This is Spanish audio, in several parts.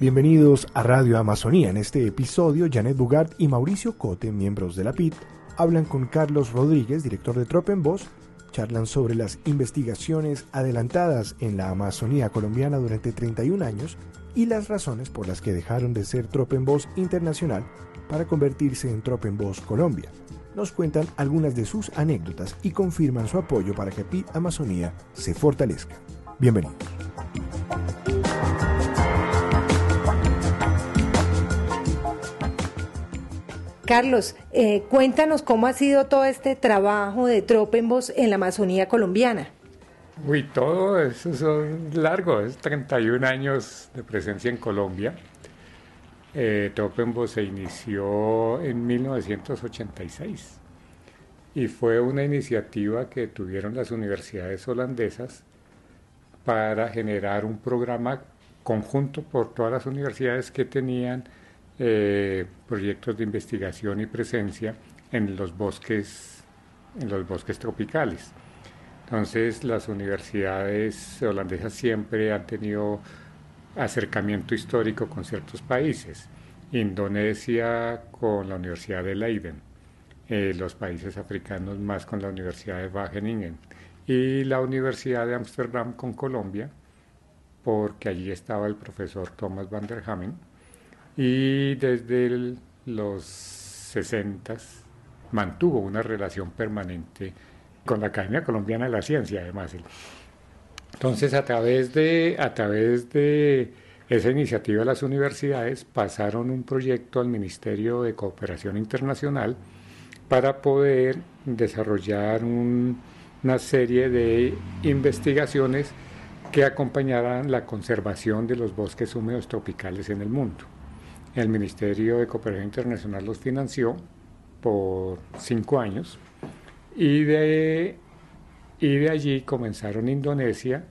Bienvenidos a Radio Amazonía. En este episodio, Janet Bugart y Mauricio Cote, miembros de la PIT, hablan con Carlos Rodríguez, director de Tropenbos, charlan sobre las investigaciones adelantadas en la Amazonía colombiana durante 31 años y las razones por las que dejaron de ser Tropenbos Internacional para convertirse en Tropenbos Colombia. Nos cuentan algunas de sus anécdotas y confirman su apoyo para que PIT Amazonía se fortalezca. Bienvenidos. Carlos, eh, cuéntanos cómo ha sido todo este trabajo de Tropenbos en la Amazonía colombiana. Uy, todo eso es largo, es 31 años de presencia en Colombia. Eh, Tropenbos se inició en 1986 y fue una iniciativa que tuvieron las universidades holandesas para generar un programa conjunto por todas las universidades que tenían eh, proyectos de investigación y presencia en los bosques, en los bosques tropicales. Entonces, las universidades holandesas siempre han tenido acercamiento histórico con ciertos países. Indonesia con la Universidad de Leiden, eh, los países africanos más con la Universidad de Wageningen y la Universidad de Ámsterdam con Colombia, porque allí estaba el profesor Thomas van der Hamen y desde los 60 mantuvo una relación permanente con la Academia Colombiana de la Ciencia, además. Entonces, a través de, a través de esa iniciativa de las universidades, pasaron un proyecto al Ministerio de Cooperación Internacional para poder desarrollar una serie de investigaciones que acompañaran la conservación de los bosques húmedos tropicales en el mundo. El Ministerio de Cooperación Internacional los financió por cinco años y de, y de allí comenzaron Indonesia,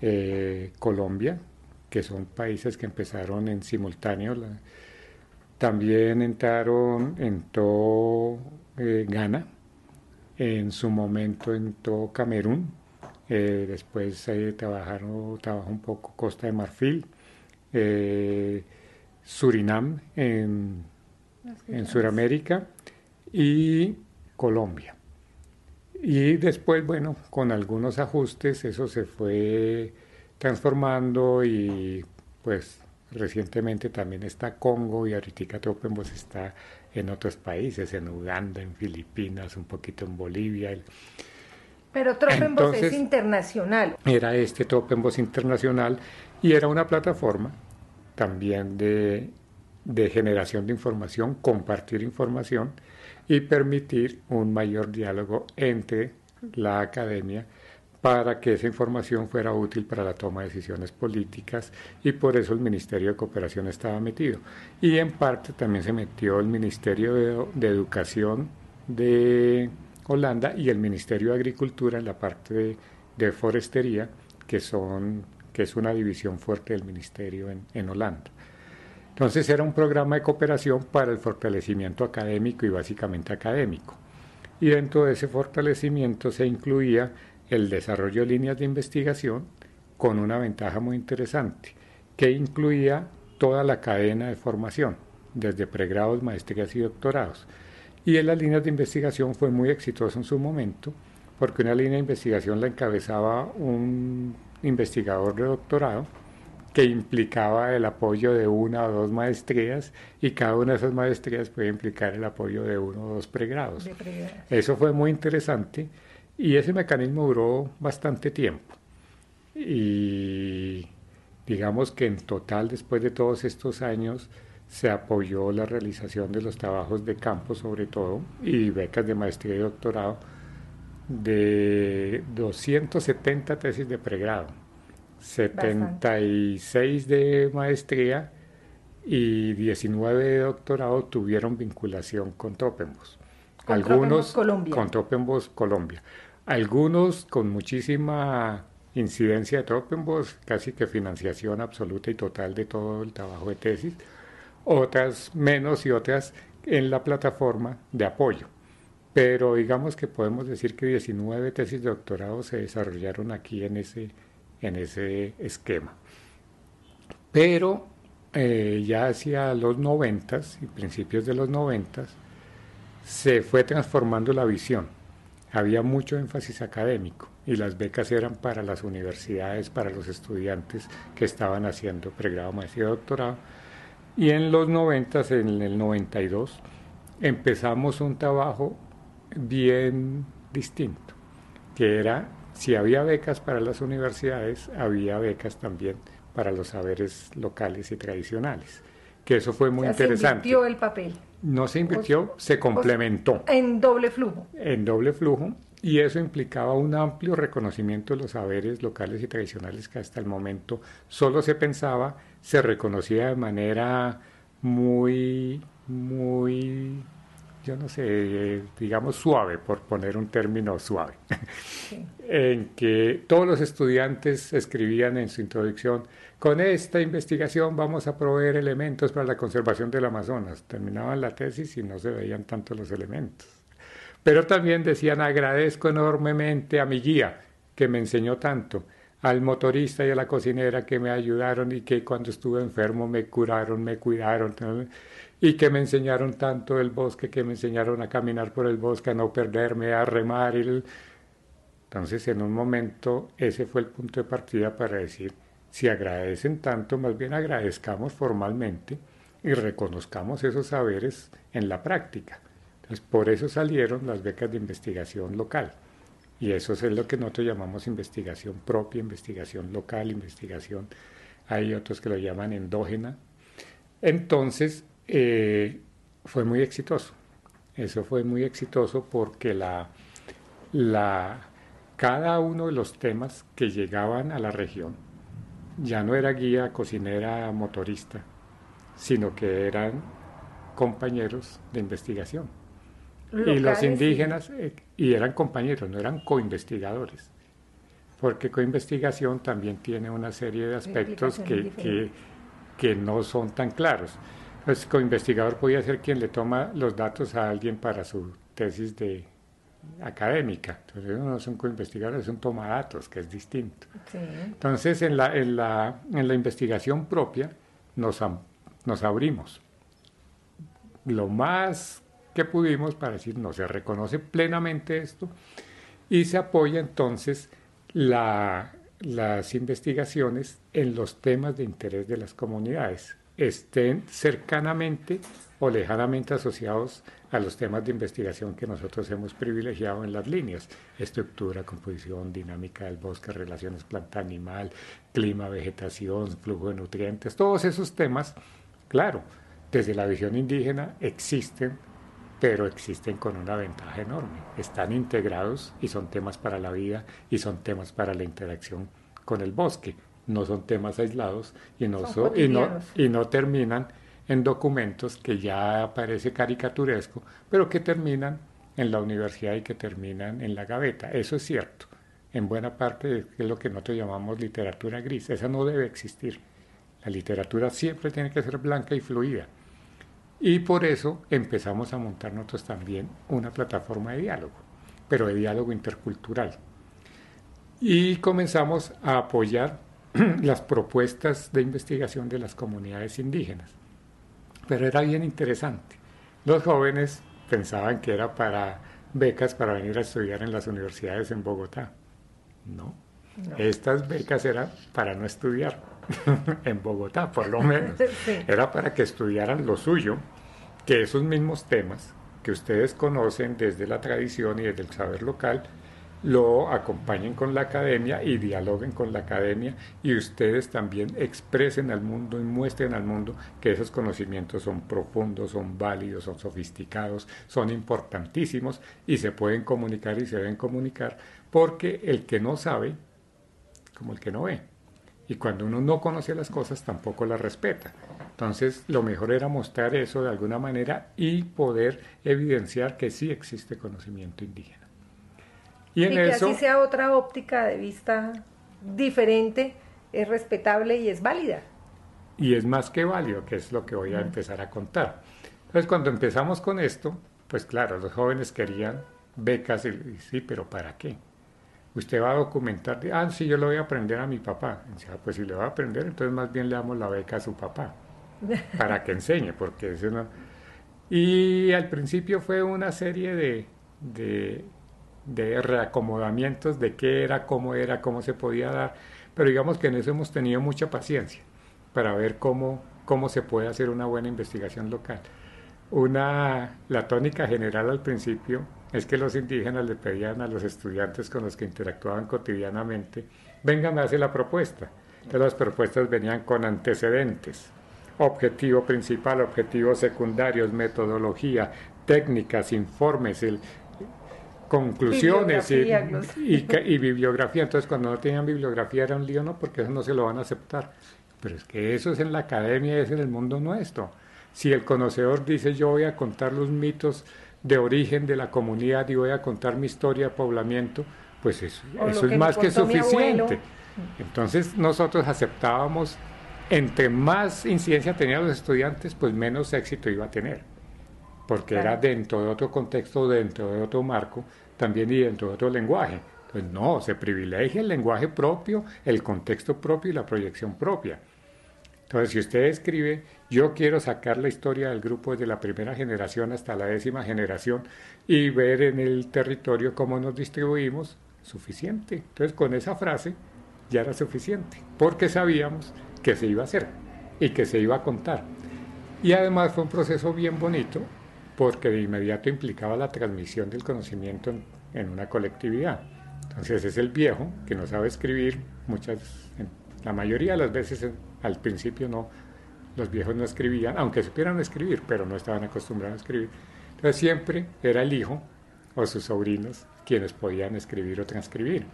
eh, Colombia, que son países que empezaron en simultáneo. también entraron, entró eh, Ghana, en su momento entró Camerún, eh, después trabajaron, trabajó un poco Costa de Marfil. Surinam en, en Sudamérica y Colombia. Y después, bueno, con algunos ajustes eso se fue transformando y pues recientemente también está Congo y ahorita Tropenbos está en otros países, en Uganda, en Filipinas, un poquito en Bolivia. Pero Tropenbos es internacional. Era este Tropenbos internacional y era una plataforma también de, generación de información, compartir información y permitir un mayor diálogo entre la academia para que esa información fuera útil para la toma de decisiones políticas y por eso el Ministerio de Cooperación estaba metido. Y en parte también se metió el Ministerio de, Educación de Holanda y el Ministerio de Agricultura en la parte de forestería, que son que es una división fuerte del ministerio en, Holanda. Entonces era un programa de cooperación para el fortalecimiento académico y básicamente académico. Y dentro de ese fortalecimiento se incluía el desarrollo de líneas de investigación con una ventaja muy interesante, que incluía toda la cadena de formación, desde pregrados, maestrías y doctorados. Y en las líneas de investigación fue muy exitoso en su momento, porque una línea de investigación la encabezaba un investigador de doctorado que implicaba el apoyo de una o dos maestrías y cada una de esas maestrías puede implicar el apoyo de uno o dos pregrados. Eso fue muy interesante y ese mecanismo duró bastante tiempo. Y digamos que en total, después de todos estos años, se apoyó la realización de los trabajos de campo sobre todo y becas de maestría y doctorado de 270 tesis de pregrado, 76 de maestría y 19 de doctorado tuvieron vinculación con Tropenbos. Algunos Colombia. con Tropenbos Colombia. Algunos con muchísima incidencia de Tropenbos, casi que financiación absoluta y total de todo el trabajo de tesis, otras menos y otras en la plataforma de apoyo pero digamos que podemos decir que 19 tesis de doctorado se desarrollaron aquí en ese, en ese esquema. Pero eh, ya hacia los 90 y principios de los 90 se fue transformando la visión. Había mucho énfasis académico y las becas eran para las universidades, para los estudiantes que estaban haciendo pregrado, maestría y doctorado. Y en los 90, en el 92, empezamos un trabajo bien distinto, que era, si había becas para las universidades, había becas también para los saberes locales y tradicionales, que eso fue muy interesante. Se invirtió el papel. No se invirtió, se complementó. En doble flujo. En doble flujo, y eso implicaba un amplio reconocimiento de los saberes locales y tradicionales que hasta el momento solo se pensaba, se reconocía de manera muy, muy yo no sé, digamos suave, por poner un término suave, en que todos los estudiantes escribían en su introducción, con esta investigación vamos a proveer elementos para la conservación del Amazonas. Terminaban la tesis y no se veían tanto los elementos. Pero también decían, agradezco enormemente a mi guía, que me enseñó tanto, al motorista y a la cocinera que me ayudaron y que cuando estuve enfermo me curaron, me cuidaron y que me enseñaron tanto el bosque, que me enseñaron a caminar por el bosque, a no perderme, a remar. Entonces, en un momento, ese fue el punto de partida para decir, si agradecen tanto, más bien agradezcamos formalmente y reconozcamos esos saberes en la práctica. Entonces, por eso salieron las becas de investigación local. Y eso es lo que nosotros llamamos investigación propia, investigación local, investigación, hay otros que lo llaman endógena. Entonces, eh, fue muy exitoso. Eso fue muy exitoso porque la, la, cada uno de los temas que llegaban a la región ya no era guía, cocinera, motorista, sino que eran compañeros de investigación. Y los indígenas, eh, y eran compañeros, no eran coinvestigadores, porque coinvestigación también tiene una serie de aspectos que, que, que no son tan claros. Pues co-investigador podía ser quien le toma los datos a alguien para su tesis de académica. Entonces no es un co-investigador, es un toma datos, que es distinto. Entonces en la, en, la, en la investigación propia nos, nos abrimos lo más que pudimos para decir no se reconoce plenamente esto y se apoya entonces la, las investigaciones en los temas de interés de las comunidades estén cercanamente o lejanamente asociados a los temas de investigación que nosotros hemos privilegiado en las líneas, estructura, composición, dinámica del bosque, relaciones planta-animal, clima, vegetación, flujo de nutrientes, todos esos temas, claro, desde la visión indígena existen, pero existen con una ventaja enorme, están integrados y son temas para la vida y son temas para la interacción con el bosque no son temas aislados y no, y no, y no terminan en documentos que ya parece caricaturesco, pero que terminan en la universidad y que terminan en la gaveta. Eso es cierto. En buena parte es lo que nosotros llamamos literatura gris. Esa no debe existir. La literatura siempre tiene que ser blanca y fluida. Y por eso empezamos a montar nosotros también una plataforma de diálogo, pero de diálogo intercultural y comenzamos a apoyar las propuestas de investigación de las comunidades indígenas. Pero era bien interesante. Los jóvenes pensaban que era para becas para venir a estudiar en las universidades en Bogotá. No. Estas becas eran para no estudiar en Bogotá, por lo menos. Era para que estudiaran lo suyo, que esos mismos temas que ustedes conocen desde la tradición y desde el saber local, lo acompañen con la academia y dialoguen con la academia y ustedes también expresen al mundo y muestren al mundo que esos conocimientos son profundos, son válidos, son sofisticados, son importantísimos y se pueden comunicar y se deben comunicar porque el que no sabe, como el que no ve. Y cuando uno no conoce las cosas tampoco las respeta. Entonces lo mejor era mostrar eso de alguna manera y poder evidenciar que sí existe conocimiento indígena. Y, que así sea otra óptica de vista diferente, es respetable y es válida. Y es más que válido, que es lo que voy a empezar a contar. Entonces, cuando empezamos con esto, pues claro, los jóvenes querían becas y, sí, pero ¿para qué? Usted va a documentar, ah, sí, yo lo voy a aprender a mi papá. Ah, pues si le va a aprender, entonces más bien le damos la beca a su papá, para que enseñe, porque eso no... Y al principio fue una serie de, de de reacomodamientos de qué era, cómo era, cómo se podía dar, pero digamos que en eso hemos tenido mucha paciencia para ver cómo, cómo se puede hacer una buena investigación local. Una, la tónica general al principio es que los indígenas le pedían a los estudiantes con los que interactuaban cotidianamente, vengan a hacer la propuesta. Entonces las propuestas venían con antecedentes, objetivo principal, objetivos secundarios, metodología, técnicas, informes, el, conclusiones y, bibliografía. Entonces, cuando no tenían bibliografía era un lío, ¿no? Porque eso no se lo van a aceptar. Pero es que eso es en la academia, es en el mundo nuestro. Si el conocedor dice yo voy a contar los mitos de origen de la comunidad y voy a contar mi historia de poblamiento, pues eso, eso es más que suficiente. Entonces nosotros aceptábamos, entre más incidencia tenían los estudiantes, pues menos éxito iba a tener, porque era dentro de otro contexto, dentro de otro marco, también y dentro de otro lenguaje. Pues no, se privilegia el lenguaje propio, el contexto propio y la proyección propia. Entonces, si usted escribe, yo quiero sacar la historia del grupo desde la primera generación hasta la décima generación y ver en el territorio cómo nos distribuimos, suficiente. Entonces, con esa frase ya era suficiente, porque sabíamos que se iba a hacer y que se iba a contar. Y además fue un proceso bien bonito, porque de inmediato implicaba la transmisión del conocimiento en, una colectividad. Entonces es el viejo que no sabe escribir, muchas, la mayoría de las veces al principio no, los viejos no escribían, aunque supieran escribir, pero no estaban acostumbrados a escribir. Entonces siempre era el hijo o sus sobrinos quienes podían escribir o transcribir.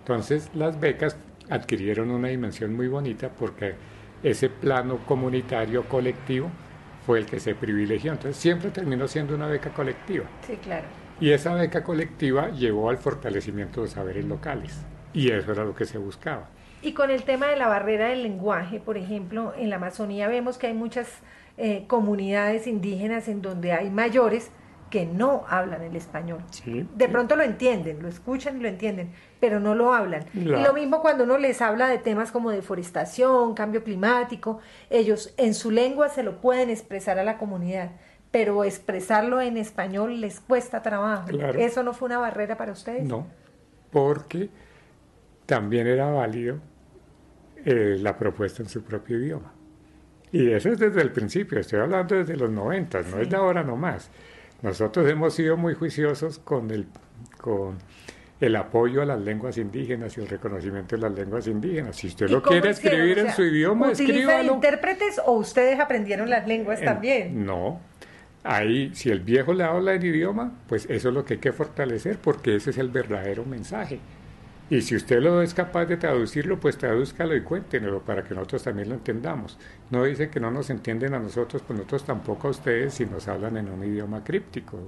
Entonces las becas adquirieron una dimensión muy bonita porque ese plano comunitario colectivo fue el que se privilegió. Entonces siempre terminó siendo una beca colectiva. Sí, claro. Y esa beca colectiva llevó al fortalecimiento de saberes locales. Y eso era lo que se buscaba. Y con el tema de la barrera del lenguaje, por ejemplo, en la Amazonía vemos que hay muchas eh, comunidades indígenas en donde hay mayores que no hablan el español. de pronto lo entienden, lo escuchan y lo entienden, pero no lo hablan. Y lo mismo cuando uno les habla de temas como deforestación, cambio climático, ellos en su lengua se lo pueden expresar a la comunidad, pero expresarlo en español les cuesta trabajo. ¿Eso no fue una barrera para ustedes? No, porque también era válido eh, la propuesta en su propio idioma. Y eso es desde el principio, estoy hablando desde los 90, no es de ahora nomás. Nosotros hemos sido muy juiciosos con el, con el apoyo a las lenguas indígenas y el reconocimiento de las lenguas indígenas. Si usted lo quiere escribir en su idioma, escríbalo. intérpretes o ustedes aprendieron las lenguas también? No. Ahí, si el viejo le habla en idioma, pues eso es lo que hay que fortalecer porque ese es el verdadero mensaje. Y si usted lo es capaz de traducirlo, pues tradúzcalo y cuéntenlo para que nosotros también lo entendamos. No dice que no nos entienden a nosotros, pues nosotros tampoco a ustedes si nos hablan en un idioma críptico.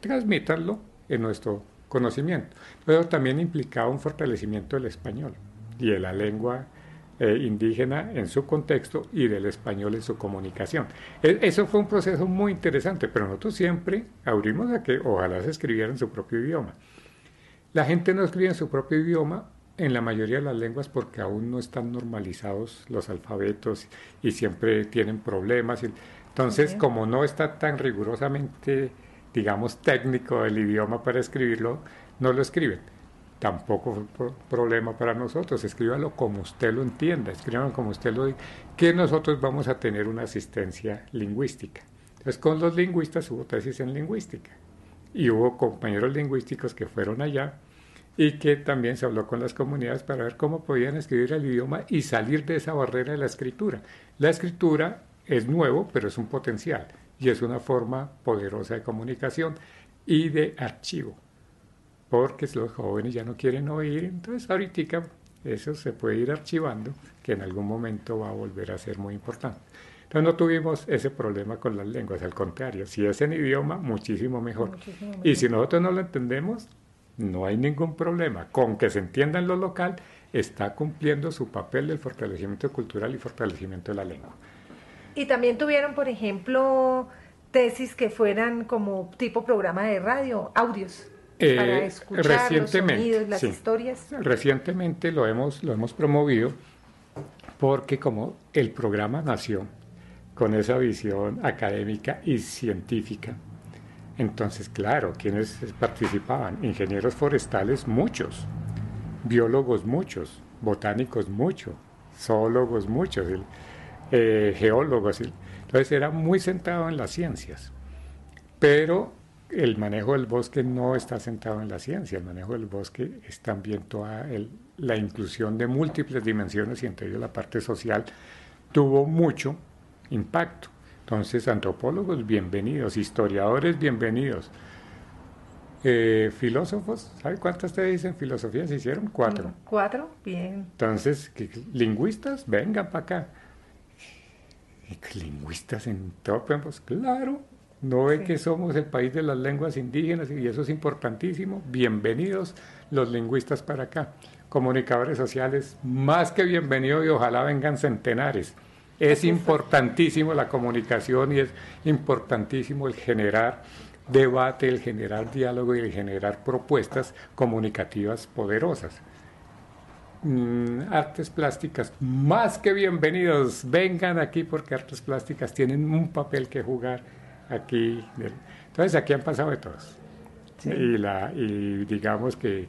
Transmítanlo en nuestro conocimiento. Pero también implicaba un fortalecimiento del español y de la lengua eh, indígena en su contexto y del español en su comunicación. E, eso fue un proceso muy interesante, pero nosotros siempre abrimos a que ojalá se escribiera en su propio idioma. La gente no escribe en su propio idioma en la mayoría de las lenguas porque aún no están normalizados los alfabetos y siempre tienen problemas. Entonces, como no está tan rigurosamente, digamos, técnico el idioma para escribirlo, no lo escriben. Tampoco fue problema para nosotros, escríbalo como usted lo entienda, escríbalo como usted lo diga, que nosotros vamos a tener una asistencia lingüística. Entonces, con los lingüistas hubo tesis en lingüística y hubo compañeros lingüísticos que fueron allá y que también se habló con las comunidades para ver cómo podían escribir el idioma y salir de esa barrera de la escritura. La escritura es nuevo, pero es un potencial y es una forma poderosa de comunicación y de archivo, porque los jóvenes ya no quieren oír, entonces ahorita eso se puede ir archivando, que en algún momento va a volver a ser muy importante. Entonces no tuvimos ese problema con las lenguas, al contrario, si es en idioma, muchísimo mejor. Y si nosotros no lo entendemos, no hay ningún problema. Con que se entienda en lo local, está cumpliendo su papel del fortalecimiento cultural y fortalecimiento de la lengua. Y también tuvieron, por ejemplo, tesis que fueran como tipo programa de radio, audios. Eh, para escuchar recientemente, los las historias. Recientemente lo hemos, lo hemos promovido porque como el programa nació con esa visión académica y científica, entonces, claro, quienes participaban? Ingenieros forestales, muchos, biólogos, muchos, botánicos, muchos, zoólogos, muchos, eh, geólogos. Entonces era muy centrado en las ciencias. Pero el manejo del bosque no está centrado en la ciencia, el manejo del bosque es también toda la inclusión de múltiples dimensiones y entre ellos la parte social tuvo mucho impacto. Entonces, antropólogos, bienvenidos, historiadores, bienvenidos. Eh, filósofos, ¿sabe cuántas te dicen filosofía se hicieron? Cuatro. Cuatro, bien. Entonces, lingüistas, vengan para acá. ¿Lingüistas en Topemos? Claro, no ve que somos el país de las lenguas indígenas y eso es importantísimo. Bienvenidos los lingüistas para acá. Comunicadores sociales, más que bienvenidos y ojalá vengan centenares. Es importantísimo la comunicación y es importantísimo el generar debate, el generar diálogo y el generar propuestas comunicativas poderosas. Mm, artes plásticas, más que bienvenidos, vengan aquí porque artes plásticas tienen un papel que jugar aquí. Entonces aquí han pasado de todos. Y, la, y digamos que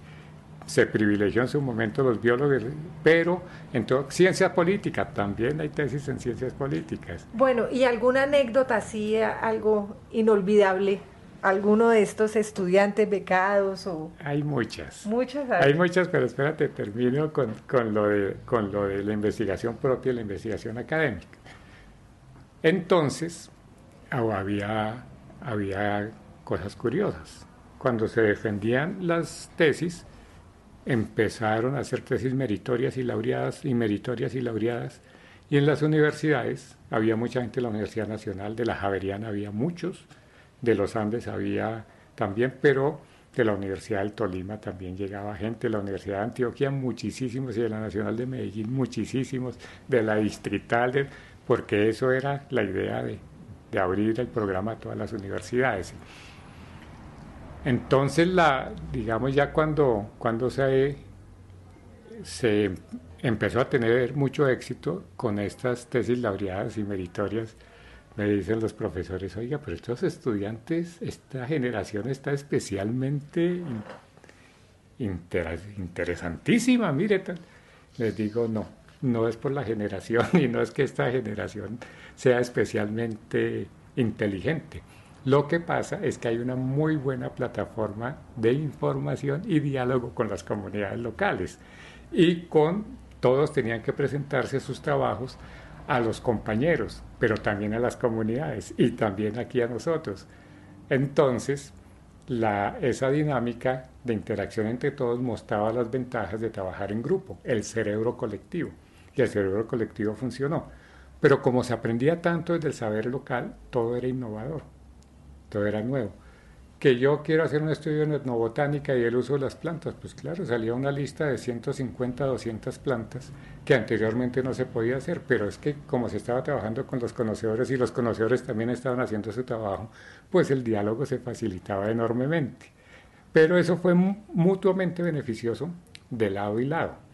se privilegió en su momento los biólogos, pero en todo, ciencia política, también hay tesis en ciencias políticas. Bueno, ¿y alguna anécdota así, algo inolvidable? ¿Alguno de estos estudiantes becados? O... Hay muchas. Muchas. Hay, muchas, pero espérate, termino con, con, lo de, con lo de la investigación propia, la investigación académica. Entonces, había, había cosas curiosas. Cuando se defendían las tesis, empezaron a hacer tesis meritorias y laureadas y meritorias y laureadas. Y en las universidades había mucha gente de la Universidad Nacional, de la Javeriana había muchos, de los Andes había también, pero de la Universidad del Tolima también llegaba gente, de la Universidad de Antioquia muchísimos y de la Nacional de Medellín muchísimos, de la Distrital, porque eso era la idea de, de abrir el programa a todas las universidades. Entonces, la, digamos ya cuando, cuando se, se empezó a tener mucho éxito con estas tesis laureadas y meritorias, me dicen los profesores, oiga, pero estos estudiantes, esta generación está especialmente interesantísima, mire, les digo, no, no es por la generación y no es que esta generación sea especialmente inteligente lo que pasa es que hay una muy buena plataforma de información y diálogo con las comunidades locales y con todos tenían que presentarse sus trabajos a los compañeros, pero también a las comunidades y también aquí a nosotros. Entonces, esa dinámica de interacción entre todos mostraba las ventajas de trabajar en grupo, el cerebro colectivo. Y el cerebro colectivo funcionó. Pero como se aprendía tanto desde el saber local, todo era innovador todo era nuevo. Que yo quiero hacer un estudio en etnobotánica y el uso de las plantas, pues claro, salía una lista de 150, 200 plantas que anteriormente no se podía hacer, pero es que como se estaba trabajando con los conocedores y los conocedores también estaban haciendo su trabajo, pues el diálogo se facilitaba enormemente. Pero eso fue mutuamente beneficioso de lado y lado.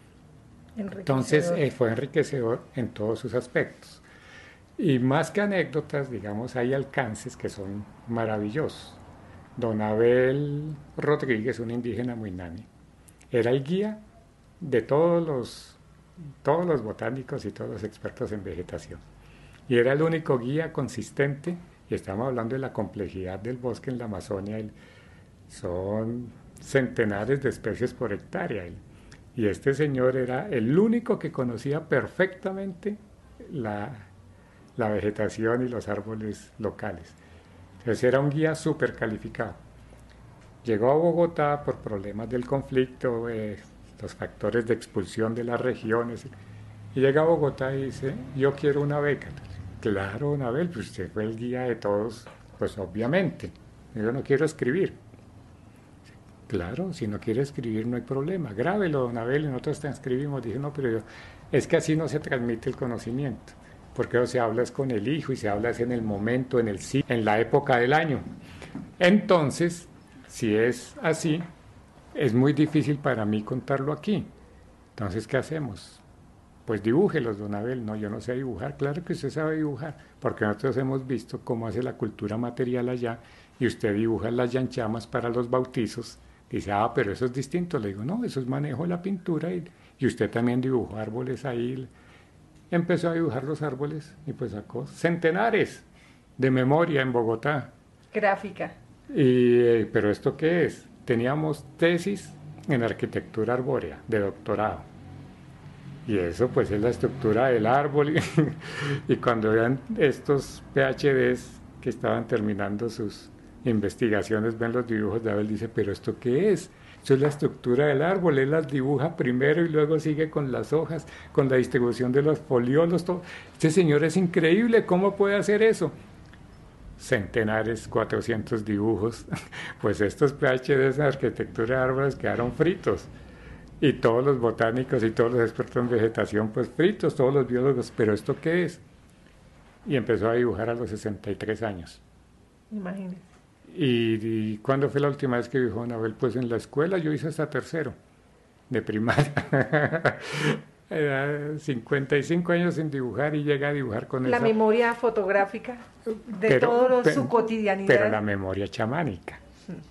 Entonces eh, fue enriquecedor en todos sus aspectos. Y más que anécdotas, digamos, hay alcances que son maravillosos. Don Abel Rodríguez, un indígena muy nani, era el guía de todos los, todos los botánicos y todos los expertos en vegetación. Y era el único guía consistente, y estamos hablando de la complejidad del bosque en la Amazonia, son centenares de especies por hectárea. Y este señor era el único que conocía perfectamente la, la vegetación y los árboles locales. Entonces era un guía súper calificado. Llegó a Bogotá por problemas del conflicto, eh, los factores de expulsión de las regiones, y llega a Bogotá y dice, yo quiero una beca. Claro, Nabel, pues usted fue el guía de todos, pues obviamente. Yo no quiero escribir. Claro, si no quiere escribir no hay problema. Grábelo, don Abel, y nosotros te escribimos. Dije, no, pero yo, es que así no se transmite el conocimiento. Porque se habla con el hijo y se habla en el momento, en el sí, en la época del año. Entonces, si es así, es muy difícil para mí contarlo aquí. Entonces, ¿qué hacemos? Pues dibújelos, don Abel. No, yo no sé dibujar. Claro que usted sabe dibujar, porque nosotros hemos visto cómo hace la cultura material allá y usted dibuja las llanchamas para los bautizos Dice, ah, pero eso es distinto. Le digo, no, eso es manejo de la pintura y, y usted también dibujó árboles ahí. Empezó a dibujar los árboles y pues sacó centenares de memoria en Bogotá. Gráfica. Y, eh, pero ¿esto qué es? Teníamos tesis en arquitectura arbórea de doctorado. Y eso pues es la estructura del árbol. y cuando vean estos PhDs que estaban terminando sus investigaciones ven los dibujos de Abel, dice, pero ¿esto qué es? Es la estructura del árbol, él las dibuja primero y luego sigue con las hojas, con la distribución de los foliolos, todo. Este señor es increíble, ¿cómo puede hacer eso? Centenares, 400 dibujos, pues estos PhDs en arquitectura de árboles quedaron fritos. Y todos los botánicos y todos los expertos en vegetación, pues fritos, todos los biólogos, pero ¿esto qué es? Y empezó a dibujar a los 63 años. Imagínese. Y, cuando fue la última vez que dijo Anabel? Pues en la escuela yo hice hasta tercero, de primaria. Era 55 años sin dibujar y llega a dibujar con La memoria fotográfica de todo su cotidianidad. Pero la memoria chamánica,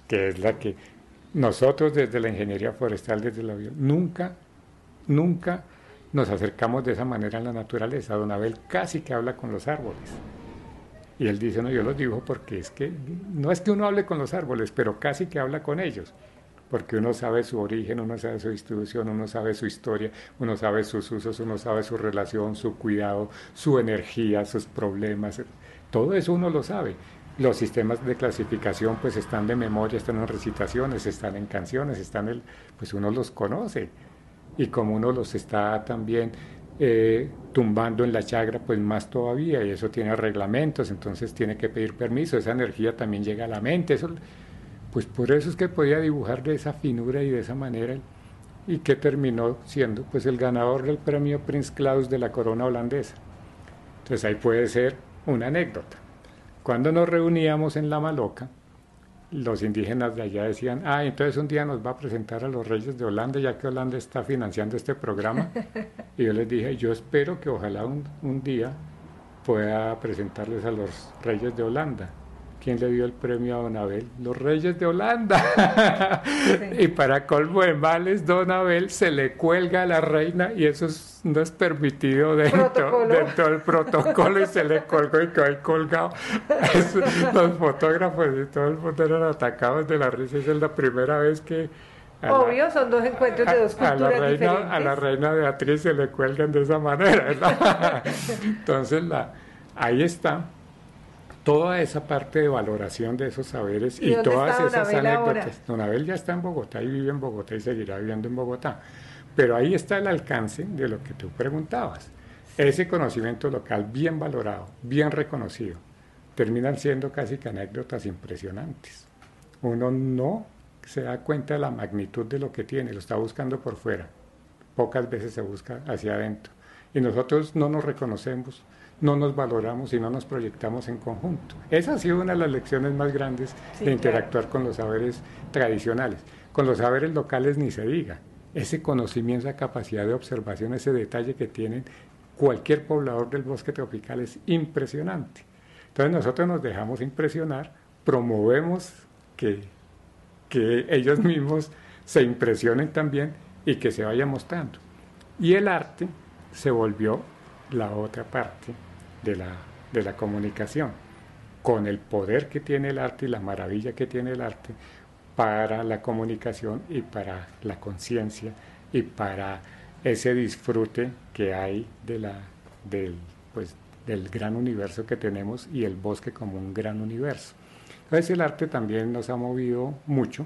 que es la que nosotros desde la ingeniería forestal, desde la bio, nunca, nunca nos acercamos de esa manera a la naturaleza. Don Abel casi que habla con los árboles. Y él dice, no, yo los dibujo porque es que, no es que uno hable con los árboles, pero casi que habla con ellos, porque uno sabe su origen, uno sabe su distribución, uno sabe su historia, uno sabe sus usos, uno sabe su relación, su cuidado, su energía, sus problemas, todo eso uno lo sabe. Los sistemas de clasificación pues están de memoria, están en recitaciones, están en canciones, están el, pues uno los conoce. Y como uno los está también eh, tumbando en la chagra, pues más todavía, y eso tiene reglamentos, entonces tiene que pedir permiso, esa energía también llega a la mente, eso, pues por eso es que podía dibujar de esa finura y de esa manera, y que terminó siendo pues el ganador del premio Prince Claus de la corona holandesa. Entonces ahí puede ser una anécdota. Cuando nos reuníamos en La Maloca, los indígenas de allá decían, ah, entonces un día nos va a presentar a los reyes de Holanda, ya que Holanda está financiando este programa. y yo les dije, yo espero que ojalá un, un día pueda presentarles a los reyes de Holanda. ¿Quién le dio el premio a Don Abel? Los reyes de Holanda. y para colmo de males, Don Abel se le cuelga a la reina y eso no es permitido dentro, dentro, del protocolo y se le colgó y quedó ahí colgado. los fotógrafos y todo el mundo eran atacados de la risa. Esa es la primera vez que... Obvio, son dos encuentros de dos culturas a la reina, diferentes. A la reina Beatriz se le cuelgan de esa manera. Entonces, la, ahí está toda esa parte de valoración de esos saberes y, todas esas anécdotas. Don Abel ya está en Bogotá y vive en Bogotá y seguirá viviendo en Bogotá. Pero ahí está el alcance de lo que tú preguntabas. Ese conocimiento local bien valorado, bien reconocido, terminan siendo casi que anécdotas impresionantes. Uno no se da cuenta de la magnitud de lo que tiene, lo está buscando por fuera. Pocas veces se busca hacia adentro. Y nosotros no nos reconocemos no nos valoramos y no nos proyectamos en conjunto. Esa ha sido una de las lecciones más grandes de interactuar con los saberes tradicionales. Con los saberes locales ni se diga. ese conocimiento, esa capacidad de observación, ese detalle que tienen cualquier poblador del bosque tropical es impresionante. Entonces nosotros nos dejamos impresionar, promovemos que, que ellos mismos se impresionen también y que se vaya mostrando. Y el arte se volvió la otra parte de la, de la comunicación, con el poder que tiene el arte y la maravilla que tiene el arte para la comunicación y para la conciencia y para ese disfrute que hay de la, del, pues, del gran universo que tenemos y el bosque como un gran universo. Entonces el arte también nos ha movido mucho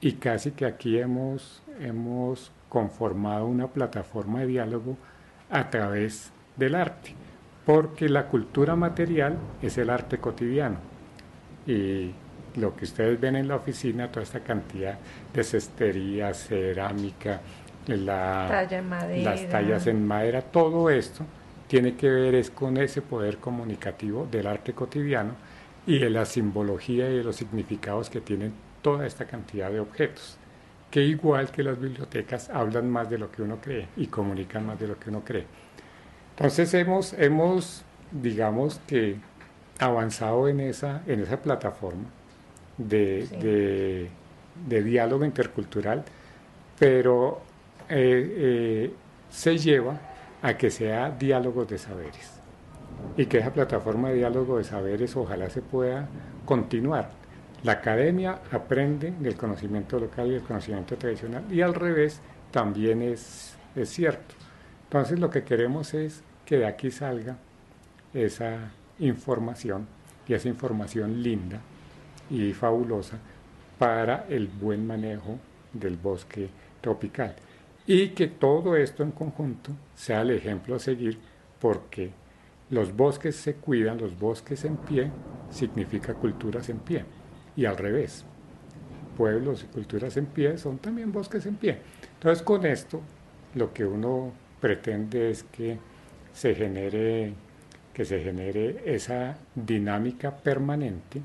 y casi que aquí hemos, hemos conformado una plataforma de diálogo a través del arte, porque la cultura material es el arte cotidiano. Y lo que ustedes ven en la oficina, toda esta cantidad de cestería, cerámica, la, las tallas en madera, todo esto tiene que ver es con ese poder comunicativo del arte cotidiano y de la simbología y de los significados que tienen toda esta cantidad de objetos, que igual que las bibliotecas hablan más de lo que uno cree y comunican más de lo que uno cree. Entonces hemos, hemos digamos que, avanzado en esa, en esa plataforma de, de, diálogo intercultural, pero eh, eh, se lleva a que sea diálogo de saberes y que esa plataforma de diálogo de saberes ojalá se pueda continuar la academia aprende del conocimiento local y del conocimiento tradicional y al revés también es, es cierto. Entonces lo que queremos es que de aquí salga esa información y esa información linda y fabulosa para el buen manejo del bosque tropical. Y que todo esto en conjunto sea el ejemplo a seguir porque los bosques se cuidan, los bosques en pie significa culturas en pie y al revés. Pueblos y culturas en pie son también bosques en pie. Entonces con esto lo que uno pretende es que se genere, que se genere esa dinámica permanente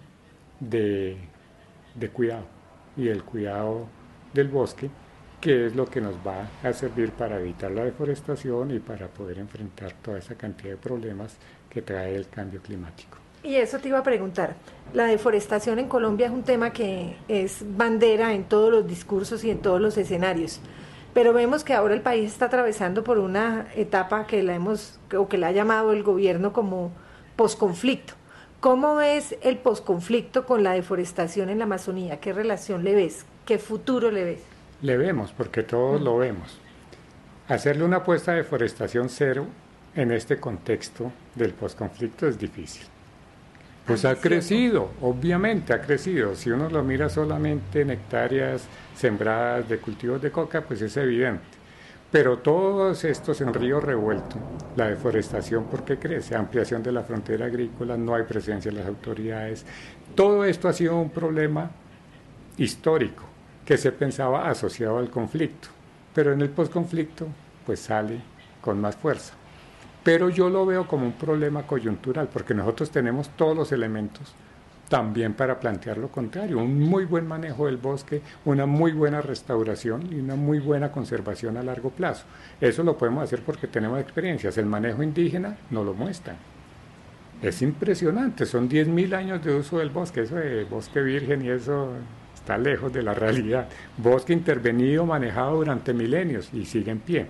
de, de cuidado y el cuidado del bosque, que es lo que nos va a servir para evitar la deforestación y para poder enfrentar toda esa cantidad de problemas que trae el cambio climático. Y eso te iba a preguntar. La deforestación en Colombia es un tema que es bandera en todos los discursos y en todos los escenarios. Pero vemos que ahora el país está atravesando por una etapa que la hemos o que la ha llamado el gobierno como posconflicto. ¿Cómo ves el posconflicto con la deforestación en la Amazonía? ¿Qué relación le ves? ¿Qué futuro le ves? Le vemos, porque todos lo vemos. Hacerle una apuesta de deforestación cero en este contexto del posconflicto es difícil. Pues ha crecido, obviamente ha crecido. Si uno lo mira solamente en hectáreas sembradas de cultivos de coca, pues es evidente. Pero todos estos en río revuelto, la deforestación, ¿por qué crece? Ampliación de la frontera agrícola, no hay presencia de las autoridades. Todo esto ha sido un problema histórico que se pensaba asociado al conflicto. Pero en el posconflicto, pues sale con más fuerza pero yo lo veo como un problema coyuntural, porque nosotros tenemos todos los elementos también para plantear lo contrario, un muy buen manejo del bosque, una muy buena restauración y una muy buena conservación a largo plazo. Eso lo podemos hacer porque tenemos experiencias. El manejo indígena nos lo muestra. Es impresionante, son 10.000 años de uso del bosque, eso de bosque virgen y eso está lejos de la realidad. Bosque intervenido, manejado durante milenios y sigue en pie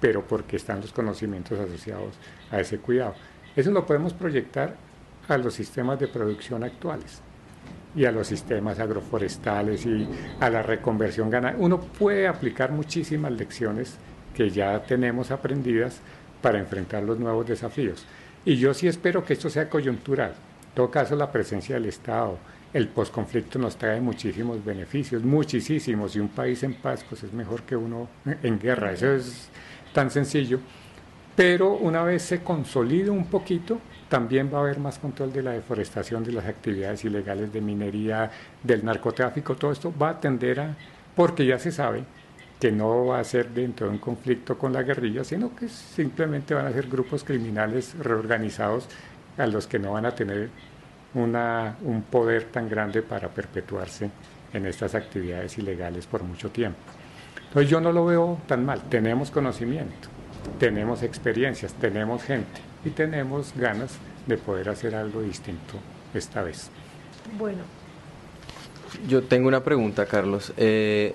pero porque están los conocimientos asociados a ese cuidado. Eso lo podemos proyectar a los sistemas de producción actuales y a los sistemas agroforestales y a la reconversión ganadera. Uno puede aplicar muchísimas lecciones que ya tenemos aprendidas para enfrentar los nuevos desafíos. Y yo sí espero que esto sea coyuntural. En todo caso, la presencia del Estado, el posconflicto nos trae muchísimos beneficios, muchísimos, y un país en paz pues es mejor que uno en guerra. Eso es tan sencillo, pero una vez se consolide un poquito, también va a haber más control de la deforestación, de las actividades ilegales de minería, del narcotráfico, todo esto va a tender a, porque ya se sabe que no va a ser dentro de un conflicto con la guerrilla, sino que simplemente van a ser grupos criminales reorganizados a los que no van a tener una, un poder tan grande para perpetuarse en estas actividades ilegales por mucho tiempo. Entonces yo no lo veo tan mal. Tenemos conocimiento, tenemos experiencias, tenemos gente y tenemos ganas de poder hacer algo distinto esta vez. Bueno. Yo tengo una pregunta, Carlos. Eh,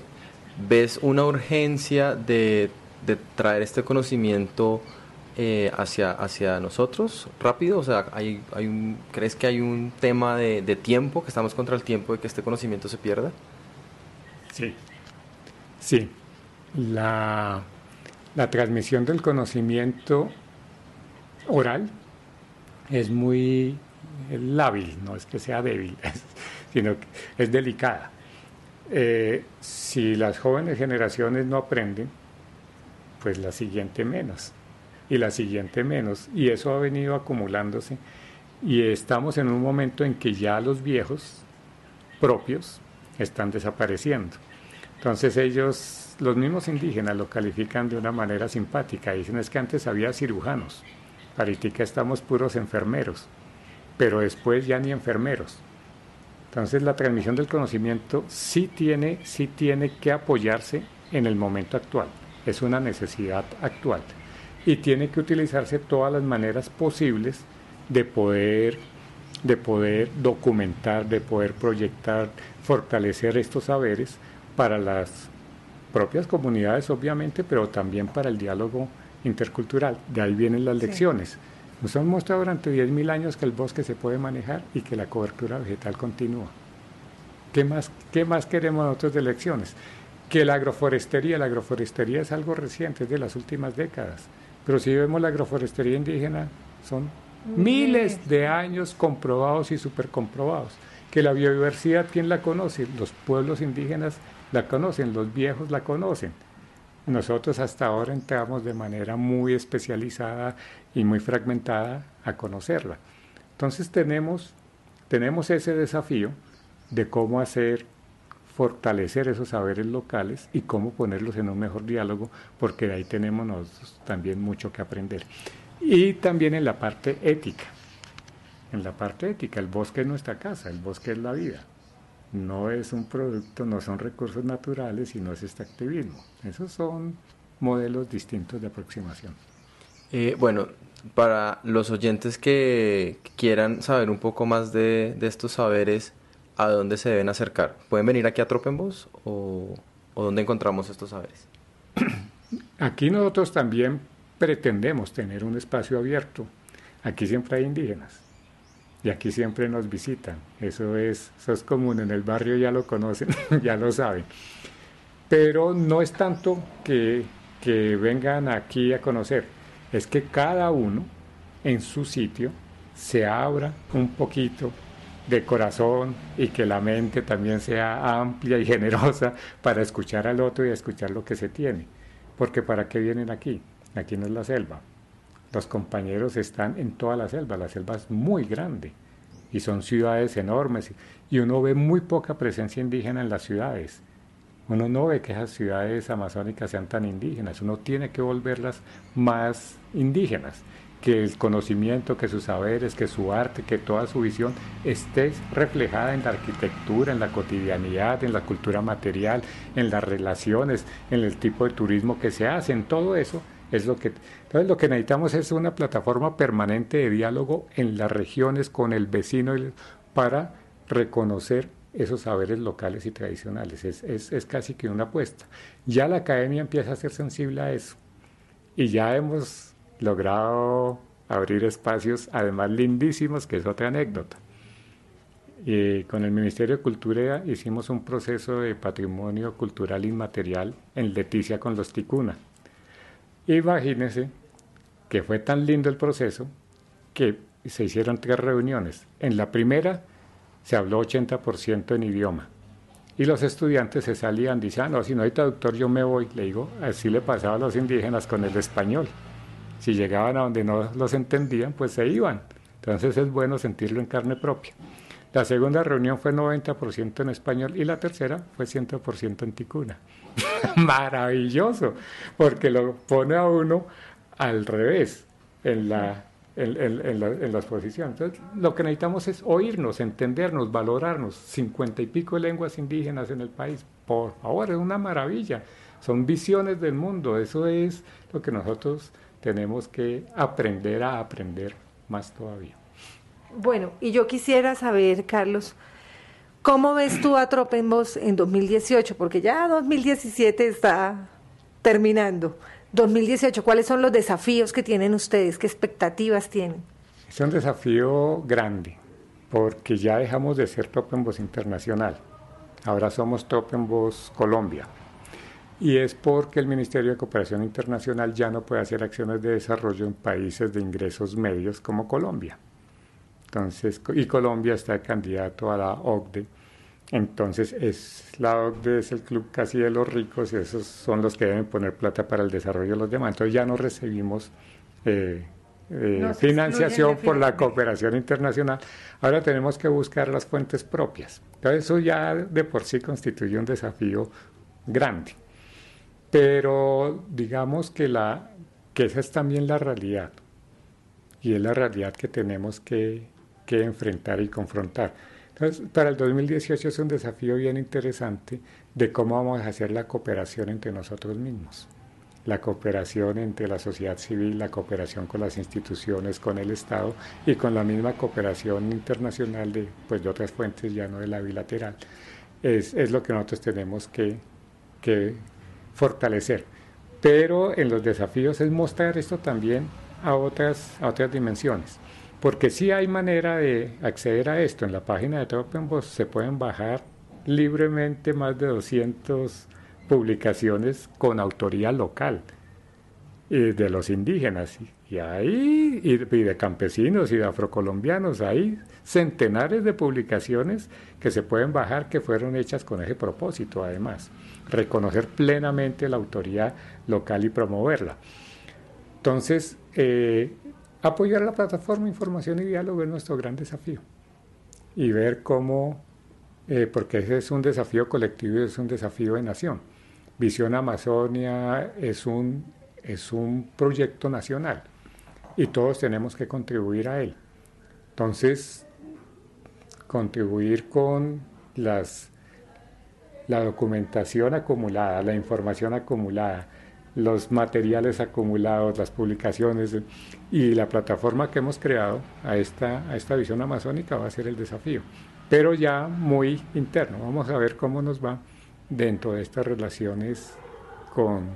¿Ves una urgencia de, traer este conocimiento eh, hacia, hacia nosotros rápido? O sea, hay, hay un, ¿crees que hay un tema de, de tiempo, que estamos contra el tiempo de que este conocimiento se pierda? Sí, sí. La, la transmisión del conocimiento oral es muy lábil, no es que sea débil, sino que es delicada. Eh, si las jóvenes generaciones no aprenden, pues la siguiente menos, y la siguiente menos, y eso ha venido acumulándose, y estamos en un momento en que ya los viejos propios están desapareciendo. Entonces ellos, los mismos indígenas, lo califican de una manera simpática, dicen es que antes había cirujanos, ahorita estamos puros enfermeros, pero después ya ni enfermeros. Entonces la transmisión del conocimiento sí tiene, sí tiene que apoyarse en el momento actual, es una necesidad actual. Y tiene que utilizarse todas las maneras posibles de poder, de poder documentar, de poder proyectar, fortalecer estos saberes para las propias comunidades obviamente, pero también para el diálogo intercultural. De ahí vienen las lecciones. Nos han mostrado durante 10.000 años que el bosque se puede manejar y que la cobertura vegetal continúa. ¿Qué más, qué más queremos nosotros de lecciones? Que la agroforestería, la agroforestería es algo reciente, es de las últimas décadas. Pero si vemos la agroforestería indígena, son miles de años comprobados y supercomprobados. Que la biodiversidad, ¿quién la conoce? Los pueblos indígenas la conocen, los viejos la conocen. Nosotros hasta ahora entramos de manera muy especializada y muy fragmentada a conocerla. Entonces tenemos, tenemos ese desafío de cómo hacer fortalecer esos saberes locales y cómo ponerlos en un mejor diálogo, porque de ahí tenemos nosotros también mucho que aprender. Y también en la parte ética. En la parte ética, el bosque es nuestra casa, el bosque es la vida. No es un producto, no son recursos naturales, sino es este activismo. Esos son modelos distintos de aproximación. Eh, bueno, para los oyentes que quieran saber un poco más de, estos saberes, ¿a dónde se deben acercar? ¿Pueden venir aquí a Tropenbos o, o dónde encontramos estos saberes? Aquí nosotros también pretendemos tener un espacio abierto. Aquí siempre hay indígenas y aquí siempre nos visitan. Eso es, eso es común, en el barrio ya lo conocen, ya lo saben. Pero no es tanto que, que vengan aquí a conocer, es que cada uno en su sitio se abra un poquito de corazón y que la mente también sea amplia y generosa para escuchar al otro y escuchar lo que se tiene. Porque ¿para qué vienen aquí? Aquí no es la selva. Los compañeros están en toda la selva. La selva es muy grande y son ciudades enormes y uno ve muy poca presencia indígena en las ciudades. Uno no ve que esas ciudades amazónicas sean tan indígenas, uno tiene que volverlas más indígenas, que el conocimiento, que sus saberes, que su arte, que toda su visión esté reflejada en la arquitectura, en la cotidianidad, en la cultura material, en las relaciones, en el tipo de turismo que se hace, en todo eso es lo que entonces lo que necesitamos es una plataforma permanente de diálogo en las regiones con el vecino para reconocer esos saberes locales y tradicionales. Es, es, casi que una apuesta. Ya la academia empieza a ser sensible a eso. Y ya hemos logrado abrir espacios, además lindísimos, que es otra anécdota. Y con el Ministerio de Cultura hicimos un proceso de patrimonio cultural inmaterial en Leticia con los Ticuna. Imagínense que fue tan lindo el proceso que se hicieron tres reuniones. En la primera se habló 80% en idioma. Y los estudiantes se salían, diciendo, ah, no, si no hay traductor yo me voy. Le digo, así le pasaba a los indígenas con el español. Si llegaban a donde no los entendían, pues se iban. Entonces es bueno sentirlo en carne propia. La segunda reunión fue 90% en español y la tercera fue 100% en ticuna. Maravilloso, porque lo pone a uno al revés en la, en, la, en las posiciones. Entonces, lo que necesitamos es oírnos, entendernos, valorarnos. Cincuenta y pico lenguas indígenas en el país, por favor, es una maravilla. son visiones del mundo, eso es lo que nosotros tenemos que aprender a aprender más todavía. Bueno, y yo quisiera saber, Carlos, ¿cómo ves tú a Tropenbos en 2018? Porque ya 2017 está terminando. 2018, ¿cuáles son los desafíos que tienen ustedes? ¿Qué expectativas tienen? Es un desafío grande, porque ya dejamos de ser Tropenbos Internacional. Ahora somos Tropenbos Colombia. Y es porque el Ministerio de Cooperación Internacional ya no puede hacer acciones de desarrollo en países de ingresos medios como Colombia. Entonces, y Colombia está candidato a la OCDE. Entonces, es, la OCDE es el club casi de los ricos y esos son los que deben poner plata para el desarrollo de los demás. Entonces, ya no recibimos eh, eh, financiación por la cooperación internacional. Ahora tenemos que buscar las fuentes propias. Entonces, eso ya de por sí constituye un desafío grande. Pero digamos que, la, que esa es también la realidad. Y es la realidad que tenemos que que enfrentar y confrontar. Entonces, para el 2018 es un desafío bien interesante de cómo vamos a hacer la cooperación entre nosotros mismos. La cooperación entre la sociedad civil, la cooperación con las instituciones, con el Estado y con la misma cooperación internacional de, pues, de otras fuentes, ya no de la bilateral. Es, es lo que nosotros tenemos que, que fortalecer. Pero en los desafíos es mostrar esto también a otras, a otras dimensiones. Porque sí hay manera de acceder a esto. En la página de Tropenbos se pueden bajar libremente más de 200 publicaciones con autoría local de los indígenas. Y ahí, y de campesinos y de afrocolombianos, hay centenares de publicaciones que se pueden bajar que fueron hechas con ese propósito, además, reconocer plenamente la autoría local y promoverla. Entonces, eh, Apoyar la plataforma Información y Diálogo es nuestro gran desafío. Y ver cómo, eh, porque ese es un desafío colectivo y es un desafío de nación. Visión Amazonia es un, es un proyecto nacional y todos tenemos que contribuir a él. Entonces, contribuir con las, la documentación acumulada, la información acumulada, los materiales acumulados, las publicaciones y la plataforma que hemos creado a esta, a esta visión amazónica va a ser el desafío, pero ya muy interno. Vamos a ver cómo nos va dentro de estas relaciones con,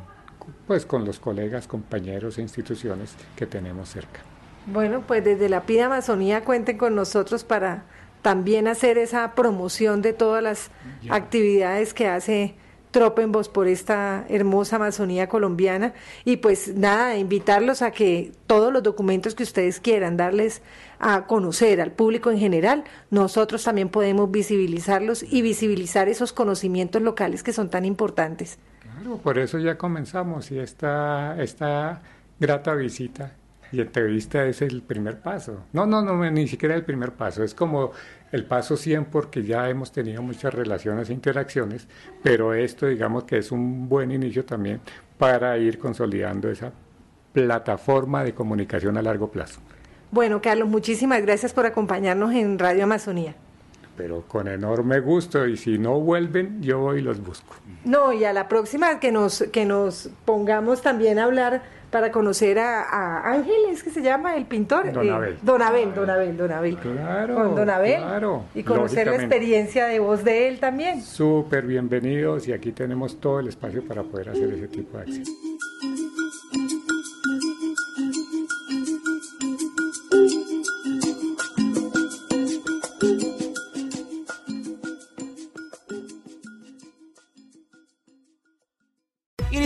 pues, con los colegas, compañeros e instituciones que tenemos cerca. Bueno, pues desde la PIDA Amazonía cuenten con nosotros para también hacer esa promoción de todas las actividades que hace Tropenbos por esta hermosa Amazonía colombiana y pues nada, invitarlos a que todos los documentos que ustedes quieran darles a conocer al público en general, nosotros también podemos visibilizarlos y visibilizar esos conocimientos locales que son tan importantes. Claro, por eso ya comenzamos y esta, esta grata visita y entrevista es el primer paso. No, no, no, ni siquiera el primer paso, es como el paso 100 porque ya hemos tenido muchas relaciones e interacciones, pero esto digamos que es un buen inicio también para ir consolidando esa plataforma de comunicación a largo plazo. Bueno, Carlos, muchísimas gracias por acompañarnos en Radio Amazonía. Pero con enorme gusto y si no vuelven, yo voy y los busco. No, y a la próxima que nos que nos pongamos también a hablar para conocer a, Ángel, es que se llama el pintor. Don Abel. Don Abel, Don Abel, Don Abel. Claro. Con Don Abel. Claro. Y conocer la experiencia de voz de él también. Súper bienvenidos y aquí tenemos todo el espacio para poder hacer ese tipo de acción.